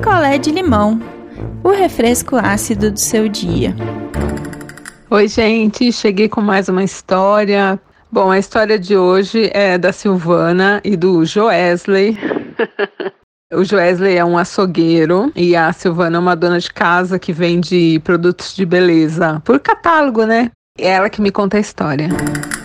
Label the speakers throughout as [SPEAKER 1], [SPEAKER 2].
[SPEAKER 1] picolé de limão, o refresco ácido do seu dia.
[SPEAKER 2] Oi, gente, cheguei com mais uma história. Bom, a história de hoje é da Silvana e do Joesley. O Joesley é um açougueiro e a Silvana é uma dona de casa que vende produtos de beleza por catálogo, né? É ela que me conta a história.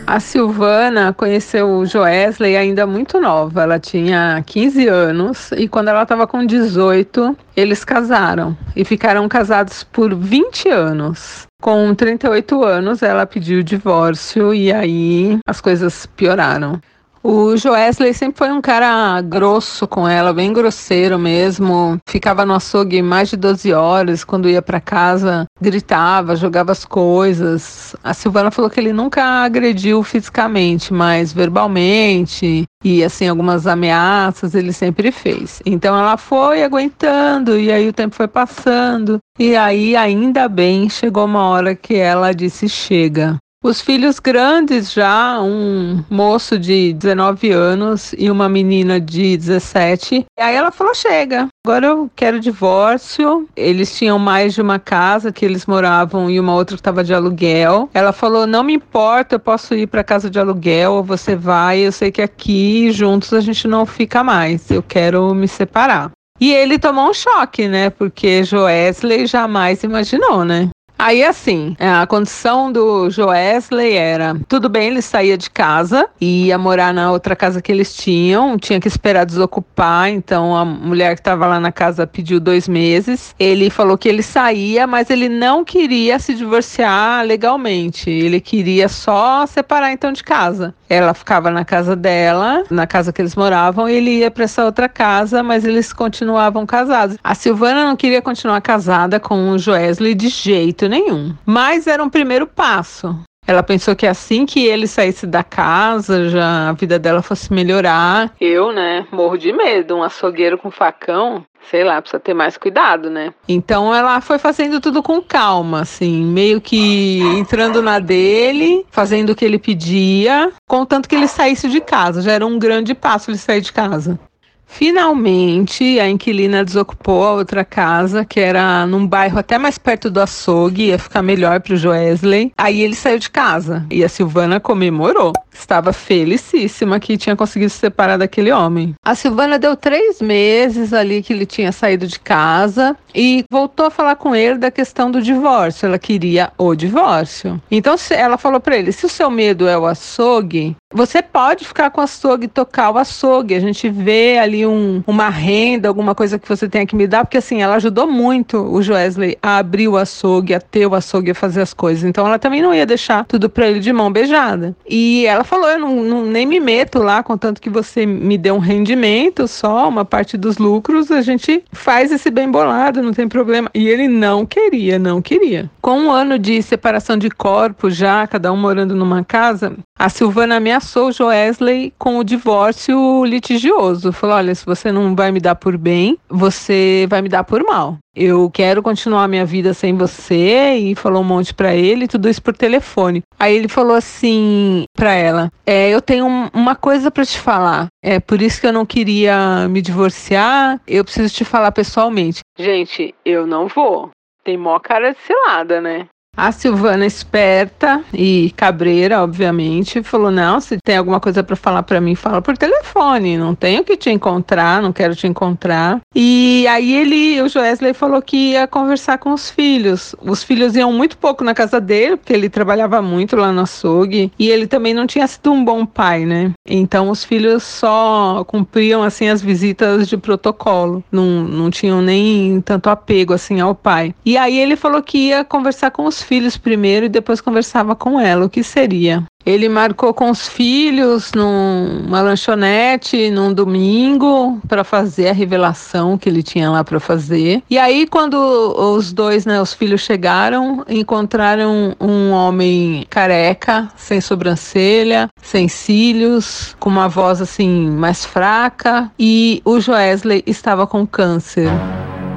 [SPEAKER 2] A Silvana conheceu o Joesley ainda muito nova. Ela tinha 15 anos e quando ela estava com 18, eles casaram e ficaram casados por 20 anos. Com 38 anos, ela pediu o divórcio e aí as coisas pioraram. O Joesley sempre foi um cara grosso com ela, bem grosseiro mesmo. Ficava no açougue mais de 12 horas, quando ia para casa, gritava, jogava as coisas. A Silvana falou que ele nunca agrediu fisicamente, mas verbalmente e assim algumas ameaças ele sempre fez. Então ela foi aguentando e aí o tempo foi passando e aí ainda bem chegou uma hora que ela disse chega. Os filhos grandes já, um moço de 19 anos e uma menina de 17. E aí ela falou: chega, agora eu quero divórcio. Eles tinham mais de uma casa que eles moravam e uma outra que estava de aluguel. Ela falou: não me importa, eu posso ir para casa de aluguel ou você vai. Eu sei que aqui juntos a gente não fica mais. Eu quero me separar. E ele tomou um choque, né? Porque Joesley jamais imaginou, né? Aí, assim, é, a condição do Joesley era: tudo bem, ele saía de casa, ia morar na outra casa que eles tinham, tinha que esperar desocupar. Então, a mulher que estava lá na casa pediu dois meses. Ele falou que ele saía, mas ele não queria se divorciar legalmente. Ele queria só separar então de casa. Ela ficava na casa dela, na casa que eles moravam, e ele ia para essa outra casa, mas eles continuavam casados. A Silvana não queria continuar casada com o Joesley de jeito nenhum, mas era um primeiro passo. Ela pensou que assim que ele saísse da casa, já a vida dela fosse melhorar. Eu, né, morro de medo. Um açougueiro com facão, sei lá, precisa ter mais cuidado, né? Então ela foi fazendo tudo com calma, assim, meio que entrando na dele, fazendo o que ele pedia, contanto que ele saísse de casa. Já era um grande passo ele sair de casa. Finalmente, a inquilina desocupou a outra casa, que era num bairro até mais perto do açougue, ia ficar melhor para o Joesley. Aí ele saiu de casa e a Silvana comemorou. Estava felicíssima que tinha conseguido se separar daquele homem. A Silvana deu três meses ali que ele tinha saído de casa e voltou a falar com ele da questão do divórcio. Ela queria o divórcio. Então ela falou para ele: se o seu medo é o açougue, você pode ficar com o açougue tocar o açougue. A gente vê ali um, uma renda, alguma coisa que você tenha que me dar, porque assim, ela ajudou muito o Joesley a abrir o açougue, a ter o açougue, a fazer as coisas. Então ela também não ia deixar tudo para ele de mão beijada. E ela falou: eu não, não, nem me meto lá, contanto que você me dê um rendimento só, uma parte dos lucros, a gente faz esse bem bolado, não tem problema. E ele não queria, não queria. Com um ano de separação de corpos já, cada um morando numa casa, a Silvana ameaçou o Joesley com o divórcio litigioso. Falou: olha, se você não vai me dar por bem, você vai me dar por mal eu quero continuar minha vida sem você e falou um monte para ele, tudo isso por telefone. Aí ele falou assim para ela: é, eu tenho uma coisa para te falar. É por isso que eu não queria me divorciar. Eu preciso te falar pessoalmente. Gente, eu não vou. Tem mó cara de cilada, né? A Silvana, esperta e cabreira, obviamente, falou: Não, se tem alguma coisa para falar para mim, fala por telefone. Não tenho que te encontrar, não quero te encontrar. E aí ele, o Joesley, falou que ia conversar com os filhos. Os filhos iam muito pouco na casa dele, porque ele trabalhava muito lá no açougue. E ele também não tinha sido um bom pai, né? Então os filhos só cumpriam, assim, as visitas de protocolo. Não, não tinham nem tanto apego, assim, ao pai. E aí ele falou que ia conversar com os filhos primeiro e depois conversava com ela. O que seria? Ele marcou com os filhos numa lanchonete num domingo para fazer a revelação que ele tinha lá para fazer. E aí quando os dois, né, os filhos chegaram, encontraram um homem careca, sem sobrancelha, sem cílios, com uma voz assim mais fraca e o Joesley estava com câncer,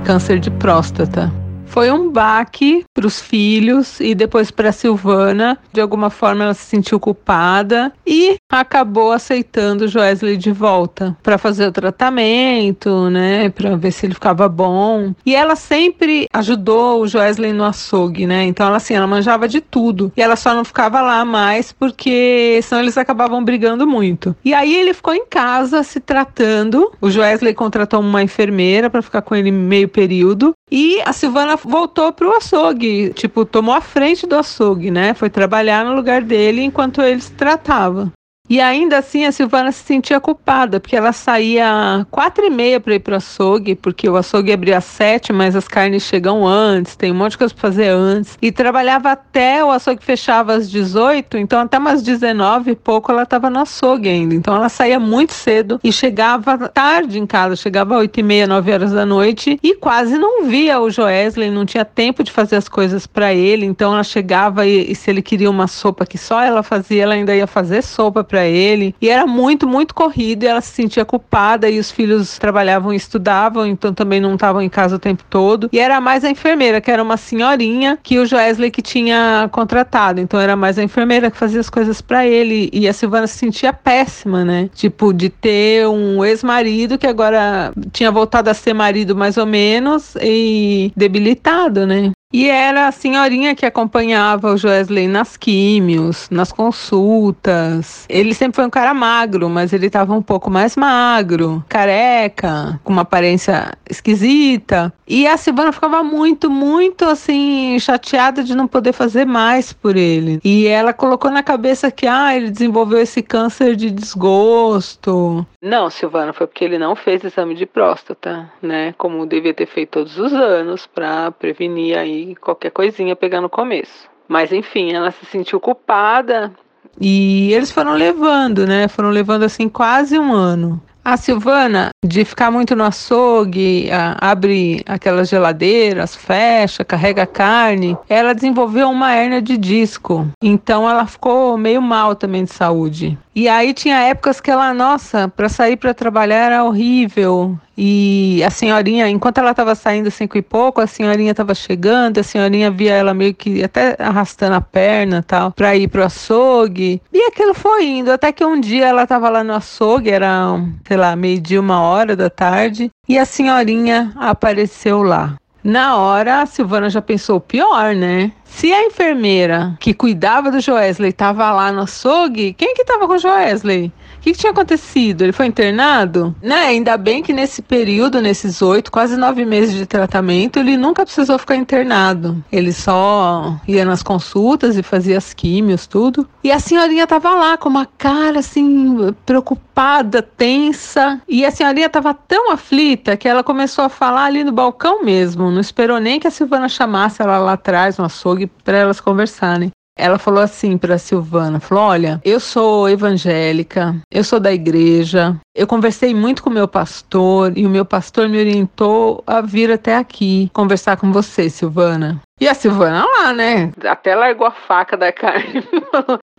[SPEAKER 2] câncer de próstata. Foi um baque para os filhos e depois para Silvana. De alguma forma ela se sentiu culpada e acabou aceitando o Joesley de volta para fazer o tratamento, né, para ver se ele ficava bom. E ela sempre ajudou o Joesley no açougue, né? Então ela assim, ela manjava de tudo. E ela só não ficava lá mais porque senão eles acabavam brigando muito. E aí ele ficou em casa se tratando. O Joesley contratou uma enfermeira para ficar com ele meio período e a Silvana voltou pro açougue, tipo, tomou a frente do açougue, né? Foi trabalhar no lugar dele enquanto ele se tratava. E ainda assim a Silvana se sentia culpada, porque ela saía quatro e meia para ir para o açougue, porque o açougue abria às sete, mas as carnes chegam antes, tem um monte de coisa para fazer antes. E trabalhava até o açougue fechava às 18, então até umas 19 e pouco ela estava no açougue ainda. Então ela saía muito cedo e chegava tarde em casa, chegava oito e meia, nove horas da noite e quase não via o Joesley, não tinha tempo de fazer as coisas para ele. Então ela chegava e, e se ele queria uma sopa que só ela fazia, ela ainda ia fazer sopa para para ele. E era muito, muito corrido e ela se sentia culpada e os filhos trabalhavam e estudavam, então também não estavam em casa o tempo todo. E era mais a enfermeira, que era uma senhorinha que o Joesley que tinha contratado. Então era mais a enfermeira que fazia as coisas para ele. E a Silvana se sentia péssima, né? Tipo, de ter um ex-marido que agora tinha voltado a ser marido mais ou menos e debilitado, né? E era a senhorinha que acompanhava o Joesley nas químios, nas consultas. Ele sempre foi um cara magro, mas ele estava um pouco mais magro, careca, com uma aparência esquisita. E a Silvana ficava muito, muito assim, chateada de não poder fazer mais por ele. E ela colocou na cabeça que, ah, ele desenvolveu esse câncer de desgosto. Não, Silvana, foi porque ele não fez exame de próstata, né? Como devia ter feito todos os anos para prevenir aí qualquer coisinha pegar no começo. Mas enfim, ela se sentiu culpada e eles foram levando, né? Foram levando assim quase um ano. A Silvana, de ficar muito no açougue, abre aquelas geladeiras, fecha, carrega carne, ela desenvolveu uma hernia de disco. Então ela ficou meio mal também de saúde. E aí tinha épocas que ela, nossa, para sair para trabalhar era horrível. E a senhorinha, enquanto ela estava saindo cinco e pouco, a senhorinha estava chegando, a senhorinha via ela meio que até arrastando a perna tal, para ir pro açougue. E aquilo foi indo, até que um dia ela estava lá no açougue, era, sei lá, meio-dia, uma hora da tarde, e a senhorinha apareceu lá. Na hora, a Silvana já pensou pior, né? Se a enfermeira que cuidava do Joesley estava lá no açougue, quem que estava com o Joesley? O que, que, tinha acontecido? Ele foi internado? Né? Ainda bem que nesse período, nesses oito, quase nove meses de tratamento, ele nunca precisou ficar internado. Ele só ia nas consultas e fazia as químios, tudo. E a senhorinha tava lá com uma cara assim, preocupada, tensa. E a senhorinha tava tão aflita que ela começou a falar ali no balcão mesmo. Não esperou nem que a Silvana chamasse ela lá atrás no açougue para elas conversarem ela falou assim para Silvana, falou: "Olha, eu sou evangélica, eu sou da igreja. Eu conversei muito com o meu pastor e o meu pastor me orientou a vir até aqui conversar com você, Silvana." E a Silvana lá, né? Até largou a faca da carne.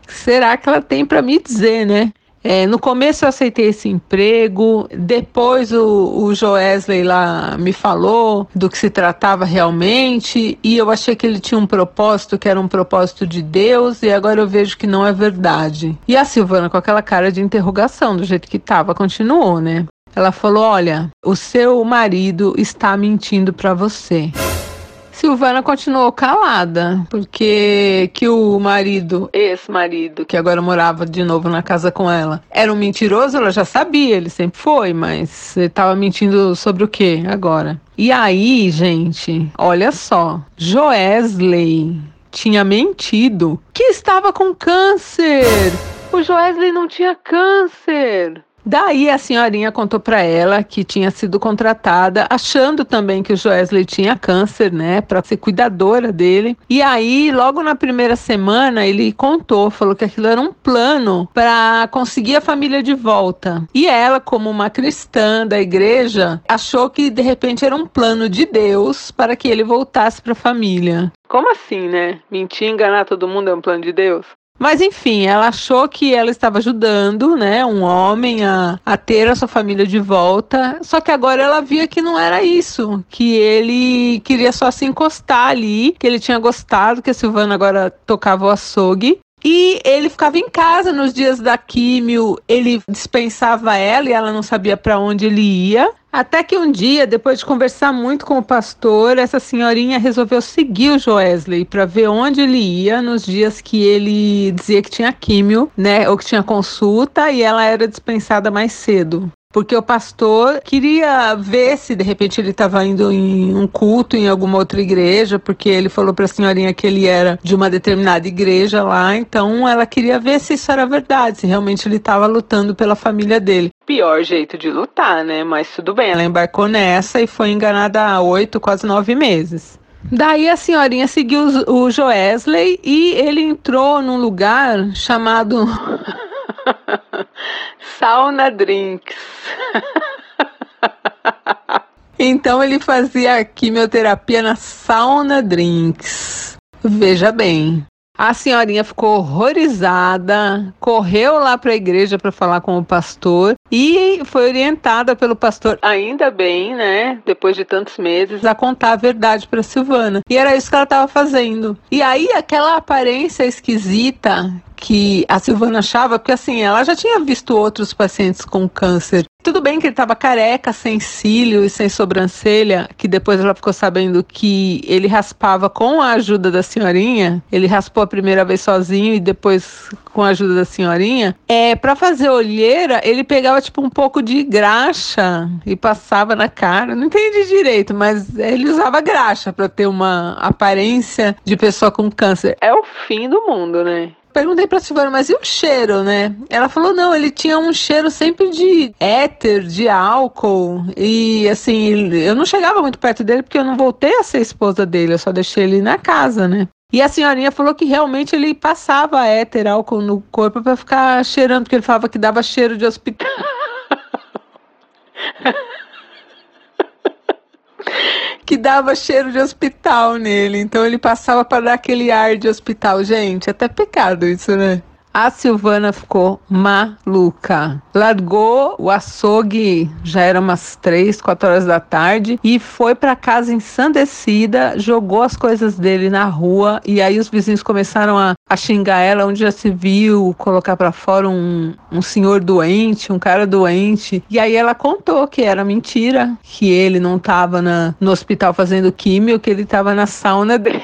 [SPEAKER 2] Será que ela tem para me dizer, né? É, no começo eu aceitei esse emprego, depois o, o Joesley lá me falou do que se tratava realmente, e eu achei que ele tinha um propósito que era um propósito de Deus, e agora eu vejo que não é verdade. E a Silvana, com aquela cara de interrogação, do jeito que estava, continuou, né? Ela falou: Olha, o seu marido está mentindo para você. Silvana continuou calada, porque que o marido, ex-marido, que agora morava de novo na casa com ela, era um mentiroso, ela já sabia, ele sempre foi, mas ele tava mentindo sobre o que agora? E aí, gente, olha só, Joesley tinha mentido que estava com câncer. O Joesley não tinha câncer. Daí a senhorinha contou para ela que tinha sido contratada, achando também que o Joesley tinha câncer, né, para ser cuidadora dele. E aí, logo na primeira semana, ele contou, falou que aquilo era um plano para conseguir a família de volta. E ela, como uma cristã da igreja, achou que de repente era um plano de Deus para que ele voltasse para a família. Como assim, né? Mentir, enganar todo mundo é um plano de Deus? Mas enfim, ela achou que ela estava ajudando, né, um homem a, a ter a sua família de volta. Só que agora ela via que não era isso, que ele queria só se encostar ali, que ele tinha gostado que a Silvana agora tocava o açougue e ele ficava em casa nos dias da químio, ele dispensava ela e ela não sabia para onde ele ia. Até que um dia, depois de conversar muito com o pastor, essa senhorinha resolveu seguir o Joesley para ver onde ele ia nos dias que ele dizia que tinha químio, né, ou que tinha consulta e ela era dispensada mais cedo porque o pastor queria ver se de repente ele estava indo em um culto em alguma outra igreja, porque ele falou para a senhorinha que ele era de uma determinada igreja lá, então ela queria ver se isso era verdade, se realmente ele estava lutando pela família dele. Pior jeito de lutar, né? Mas tudo bem, ela embarcou nessa e foi enganada há oito, quase nove meses. Daí a senhorinha seguiu o Joesley e ele entrou num lugar chamado Sauna Drinks. então ele fazia quimioterapia na Sauna Drinks. Veja bem. A senhorinha ficou horrorizada, correu lá para a igreja para falar com o pastor e foi orientada pelo pastor, ainda bem, né, depois de tantos meses, a contar a verdade para Silvana. E era isso que ela estava fazendo. E aí aquela aparência esquisita que a Silvana achava, porque assim, ela já tinha visto outros pacientes com câncer. Tudo bem que ele estava careca, sem cílio e sem sobrancelha, que depois ela ficou sabendo que ele raspava com a ajuda da senhorinha. Ele raspou a primeira vez sozinho e depois com a ajuda da senhorinha. É, para fazer olheira, ele pegava tipo um pouco de graxa e passava na cara. Não entendi direito, mas ele usava graxa para ter uma aparência de pessoa com câncer. É o fim do mundo, né? Perguntei pra Silvana, mas e o cheiro, né? Ela falou, não, ele tinha um cheiro sempre de éter, de álcool. E assim, eu não chegava muito perto dele porque eu não voltei a ser esposa dele, eu só deixei ele na casa, né? E a senhorinha falou que realmente ele passava éter, álcool no corpo para ficar cheirando, porque ele falava que dava cheiro de hospital. que dava cheiro de hospital nele. Então ele passava para dar aquele ar de hospital. Gente, até pecado isso, né? A Silvana ficou maluca. Largou o açougue, já era umas 3, 4 horas da tarde, e foi para casa ensandecida, jogou as coisas dele na rua, e aí os vizinhos começaram a, a xingar ela, onde já se viu, colocar para fora um, um senhor doente, um cara doente. E aí ela contou que era mentira, que ele não estava no hospital fazendo químio, que ele estava na sauna dele.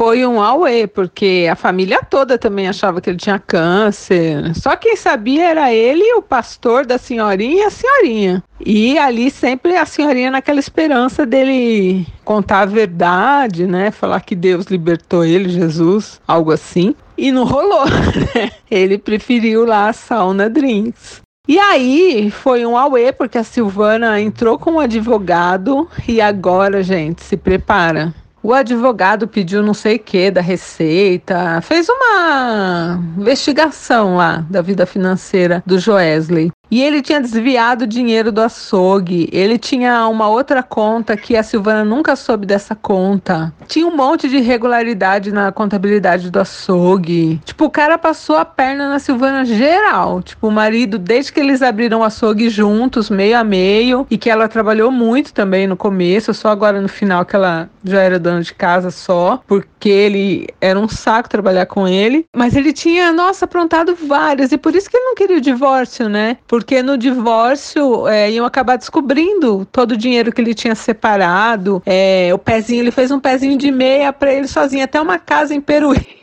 [SPEAKER 2] Foi um auê, porque a família toda também achava que ele tinha câncer. Só quem sabia era ele, o pastor da senhorinha e a senhorinha. E ali sempre a senhorinha naquela esperança dele contar a verdade, né? Falar que Deus libertou ele, Jesus, algo assim. E não rolou, né? Ele preferiu lá a sauna drinks. E aí foi um auê, porque a Silvana entrou com um advogado e agora, gente, se prepara. O advogado pediu não sei o que da Receita, fez uma investigação lá da vida financeira do Joesley. E ele tinha desviado dinheiro do açougue. Ele tinha uma outra conta que a Silvana nunca soube dessa conta. Tinha um monte de irregularidade na contabilidade do açougue. Tipo, o cara passou a perna na Silvana geral. Tipo, o marido, desde que eles abriram o açougue juntos, meio a meio, e que ela trabalhou muito também no começo, só agora no final que ela já era dona de casa só, porque ele era um saco trabalhar com ele. Mas ele tinha, nossa, aprontado várias. E por isso que ele não queria o divórcio, né? Por porque no divórcio é, iam acabar descobrindo todo o dinheiro que ele tinha separado. É, o pezinho, ele fez um pezinho de meia para ele sozinho, até uma casa em Peruíbe.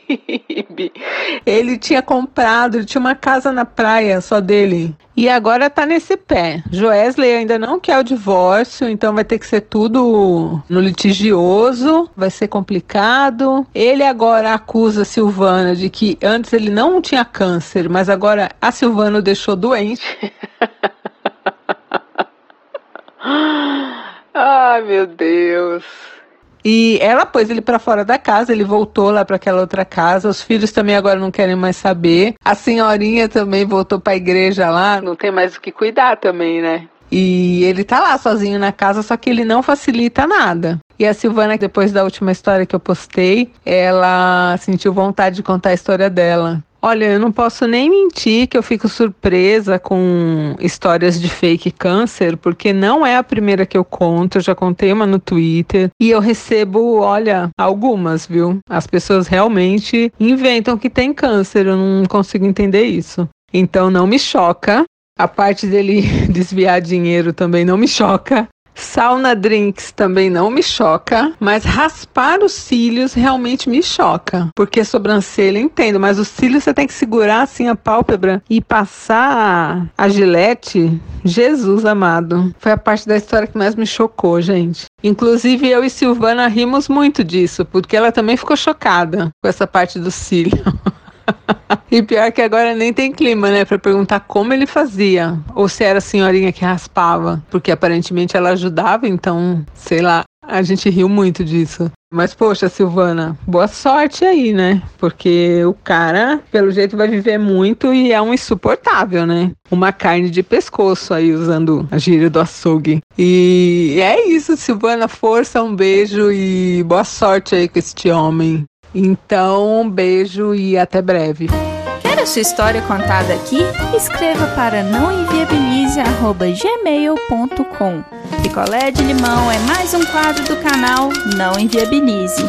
[SPEAKER 2] Ele tinha comprado, ele tinha uma casa na praia só dele. E agora tá nesse pé. Joesley ainda não quer o divórcio, então vai ter que ser tudo no litigioso, vai ser complicado. Ele agora acusa a Silvana de que antes ele não tinha câncer, mas agora a Silvana o deixou doente. Ai, meu Deus. E ela pôs ele para fora da casa, ele voltou lá para aquela outra casa. Os filhos também agora não querem mais saber. A senhorinha também voltou para a igreja lá, não tem mais o que cuidar também, né? E ele tá lá sozinho na casa, só que ele não facilita nada. E a Silvana, depois da última história que eu postei, ela sentiu vontade de contar a história dela. Olha, eu não posso nem mentir que eu fico surpresa com histórias de fake câncer, porque não é a primeira que eu conto, eu já contei uma no Twitter e eu recebo, olha, algumas, viu? As pessoas realmente inventam que tem câncer, eu não consigo entender isso. Então não me choca. A parte dele desviar dinheiro também não me choca. Sauna drinks também não me choca, mas raspar os cílios realmente me choca. Porque sobrancelha, entendo, mas os cílios você tem que segurar assim a pálpebra e passar a gilete. Jesus amado. Foi a parte da história que mais me chocou, gente. Inclusive eu e Silvana rimos muito disso, porque ela também ficou chocada com essa parte do cílio. E pior que agora nem tem clima, né? Pra perguntar como ele fazia. Ou se era a senhorinha que raspava. Porque aparentemente ela ajudava, então, sei lá. A gente riu muito disso. Mas, poxa, Silvana, boa sorte aí, né? Porque o cara, pelo jeito, vai viver muito e é um insuportável, né? Uma carne de pescoço aí, usando a gíria do açougue. E é isso, Silvana. Força, um beijo e boa sorte aí com este homem. Então, um beijo e até breve.
[SPEAKER 1] Quer a sua história contada aqui? Escreva para nãoenviabilize.gmail.com Picolé de limão é mais um quadro do canal Não Enviabilize.